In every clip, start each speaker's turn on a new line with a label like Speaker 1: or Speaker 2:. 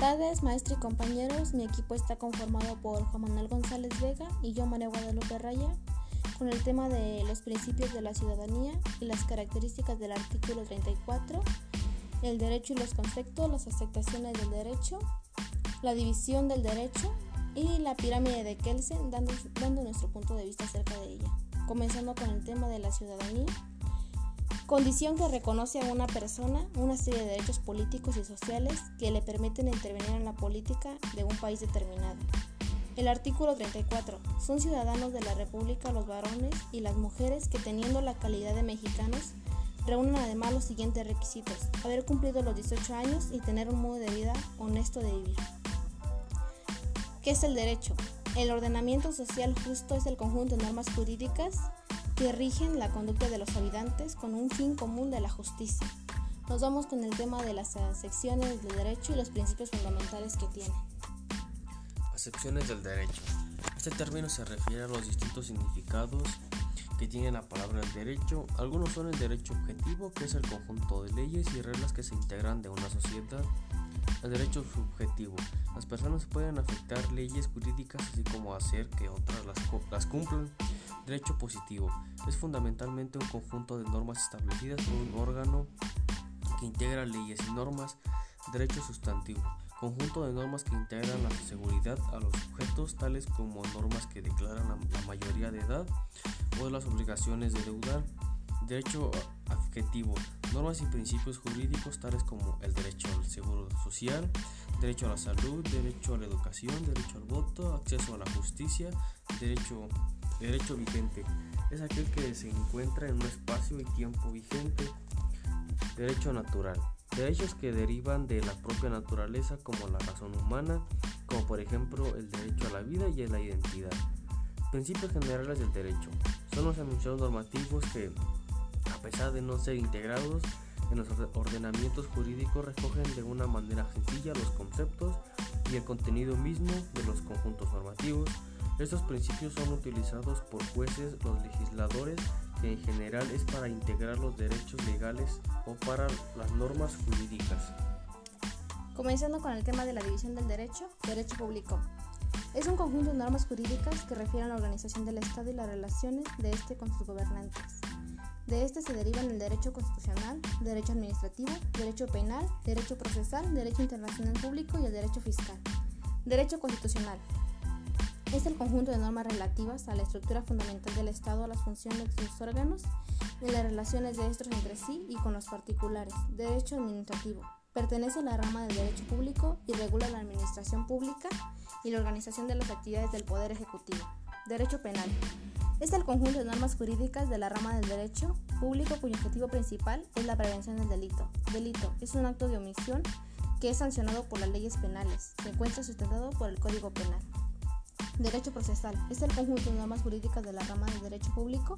Speaker 1: tardes, maestro y compañeros. Mi equipo está conformado por Juan Manuel González Vega y yo, María Guadalupe Raya, con el tema de los principios de la ciudadanía y las características del artículo 34, el derecho y los conceptos, las aceptaciones del derecho, la división del derecho y la pirámide de Kelsen, dando, dando nuestro punto de vista acerca de ella. Comenzando con el tema de la ciudadanía condición que reconoce a una persona una serie de derechos políticos y sociales que le permiten intervenir en la política de un país determinado. El artículo 34. Son ciudadanos de la República los varones y las mujeres que teniendo la calidad de mexicanos reúnen además los siguientes requisitos. Haber cumplido los 18 años y tener un modo de vida honesto de vivir. ¿Qué es el derecho? El ordenamiento social justo es el conjunto de normas jurídicas que rigen la conducta de los habitantes con un fin común de la justicia. Nos vamos con el tema de las acepciones del derecho y los principios fundamentales que tiene.
Speaker 2: Acepciones del derecho. Este término se refiere a los distintos significados que tiene la palabra del derecho. Algunos son el derecho objetivo, que es el conjunto de leyes y reglas que se integran de una sociedad. El derecho subjetivo. Las personas pueden afectar leyes jurídicas así como hacer que otras las cumplan. Derecho positivo es fundamentalmente un conjunto de normas establecidas por un órgano que integra leyes y normas. Derecho sustantivo conjunto de normas que integran la seguridad a los sujetos, tales como normas que declaran la mayoría de edad o las obligaciones de deudar. Derecho adjetivo, normas y principios jurídicos tales como el derecho al seguro social, derecho a la salud, derecho a la educación, derecho al voto, acceso a la justicia, derecho Derecho vigente es aquel que se encuentra en un espacio y tiempo vigente. Derecho natural. Derechos que derivan de la propia naturaleza como la razón humana, como por ejemplo el derecho a la vida y a la identidad. Principios generales del derecho. Son los enunciados normativos que, a pesar de no ser integrados en los ordenamientos jurídicos, recogen de una manera sencilla los conceptos y el contenido mismo de los conjuntos normativos estos principios son utilizados por jueces, los legisladores, que en general es para integrar los derechos legales o para las normas jurídicas.
Speaker 1: Comenzando con el tema de la división del derecho, derecho público. Es un conjunto de normas jurídicas que refieren a la organización del Estado y las relaciones de este con sus gobernantes. De este se derivan el derecho constitucional, derecho administrativo, derecho penal, derecho procesal, derecho internacional público y el derecho fiscal. Derecho constitucional es el conjunto de normas relativas a la estructura fundamental del Estado, a las funciones de sus órganos y las relaciones de estos entre sí y con los particulares. Derecho administrativo. Pertenece a la rama del derecho público y regula la administración pública y la organización de las actividades del Poder Ejecutivo. Derecho penal. Es el conjunto de normas jurídicas de la rama del derecho público cuyo objetivo principal es la prevención del delito. Delito es un acto de omisión que es sancionado por las leyes penales. Se encuentra sustentado por el Código Penal. Derecho procesal es el conjunto de normas jurídicas de la rama del derecho público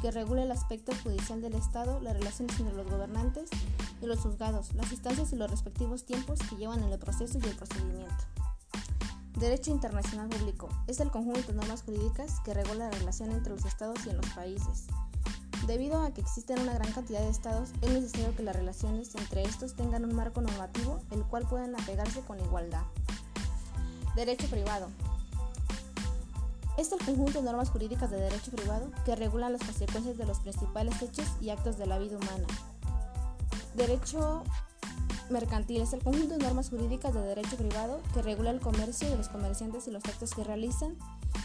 Speaker 1: que regula el aspecto judicial del Estado, las relaciones entre los gobernantes y los juzgados, las instancias y los respectivos tiempos que llevan en el proceso y el procedimiento. Derecho internacional público es el conjunto de normas jurídicas que regula la relación entre los estados y en los países. Debido a que existen una gran cantidad de estados, es necesario que las relaciones entre estos tengan un marco normativo el cual puedan apegarse con igualdad. Derecho privado es el conjunto de normas jurídicas de derecho privado que regulan las consecuencias de los principales hechos y actos de la vida humana. Derecho mercantil es el conjunto de normas jurídicas de derecho privado que regula el comercio de los comerciantes y los actos que realizan.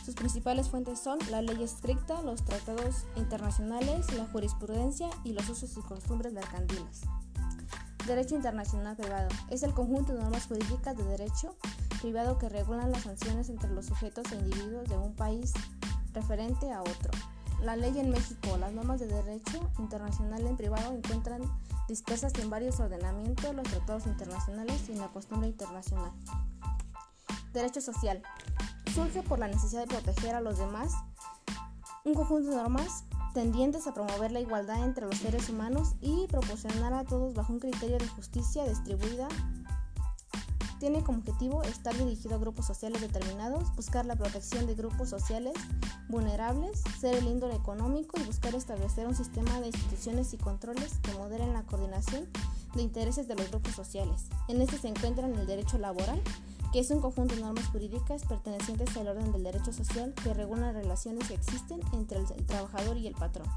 Speaker 1: Sus principales fuentes son la ley estricta, los tratados internacionales, la jurisprudencia y los usos y costumbres mercantiles. Derecho internacional privado es el conjunto de normas jurídicas de derecho privado que regulan las sanciones entre los sujetos e individuos de un país referente a otro. La ley en México, las normas de derecho internacional en privado encuentran dispersas en varios ordenamientos, los tratados internacionales y la costumbre internacional. Derecho social. Surge por la necesidad de proteger a los demás un conjunto de normas tendientes a promover la igualdad entre los seres humanos y proporcionar a todos bajo un criterio de justicia distribuida tiene como objetivo estar dirigido a grupos sociales determinados, buscar la protección de grupos sociales vulnerables, ser el índole económico y buscar establecer un sistema de instituciones y controles que moderen la coordinación de intereses de los grupos sociales. En este se encuentran el derecho laboral, que es un conjunto de normas jurídicas pertenecientes al orden del derecho social que regulan las relaciones que existen entre el trabajador y el patrón.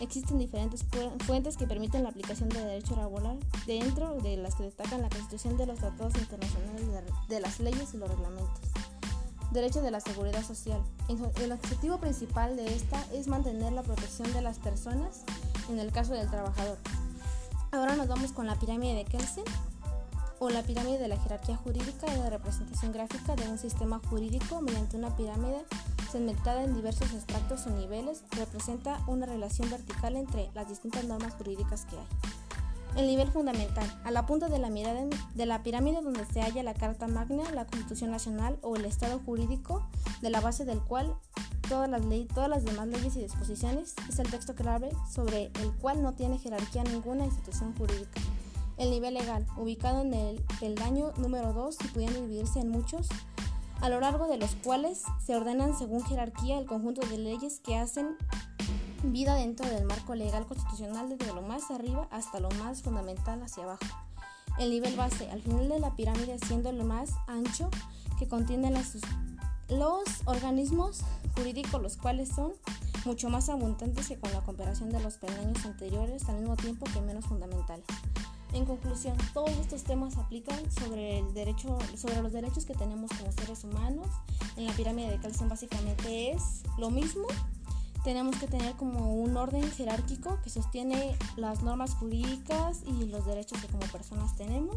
Speaker 1: Existen diferentes fuentes que permiten la aplicación del derecho laboral, dentro de las que destacan la Constitución de los tratados internacionales de las leyes y los reglamentos. Derecho de la seguridad social. El objetivo principal de esta es mantener la protección de las personas en el caso del trabajador. Ahora nos vamos con la pirámide de Kelsen o la pirámide de la jerarquía jurídica y la representación gráfica de un sistema jurídico mediante una pirámide segmentada en diversos extractos o niveles representa una relación vertical entre las distintas normas jurídicas que hay. El nivel fundamental, a la punta de la, pirámide donde se halla la Carta Magna, la Constitución Nacional o el Estado jurídico, de la base del cual todas las, leyes, demás leyes y disposiciones es el texto clave sobre el cual no tiene jerarquía ninguna institución jurídica. El nivel legal, ubicado en el peldaño número 2 y pudiendo dividirse en muchos, a lo largo de los cuales se ordenan según jerarquía el conjunto de leyes que hacen vida dentro del marco legal constitucional desde lo más arriba hasta lo más fundamental hacia abajo. El nivel base, al final de la pirámide, siendo lo más ancho que contiene los organismos jurídicos, los cuales son mucho más abundantes que con la comparación de los peldaños anteriores, al mismo tiempo que menos fundamentales. En conclusión, todos estos temas aplican sobre el derecho, sobre los derechos que tenemos como seres humanos. En la pirámide de Calzón básicamente es lo mismo. Tenemos que tener como un orden jerárquico que sostiene las normas jurídicas y los derechos que como personas tenemos.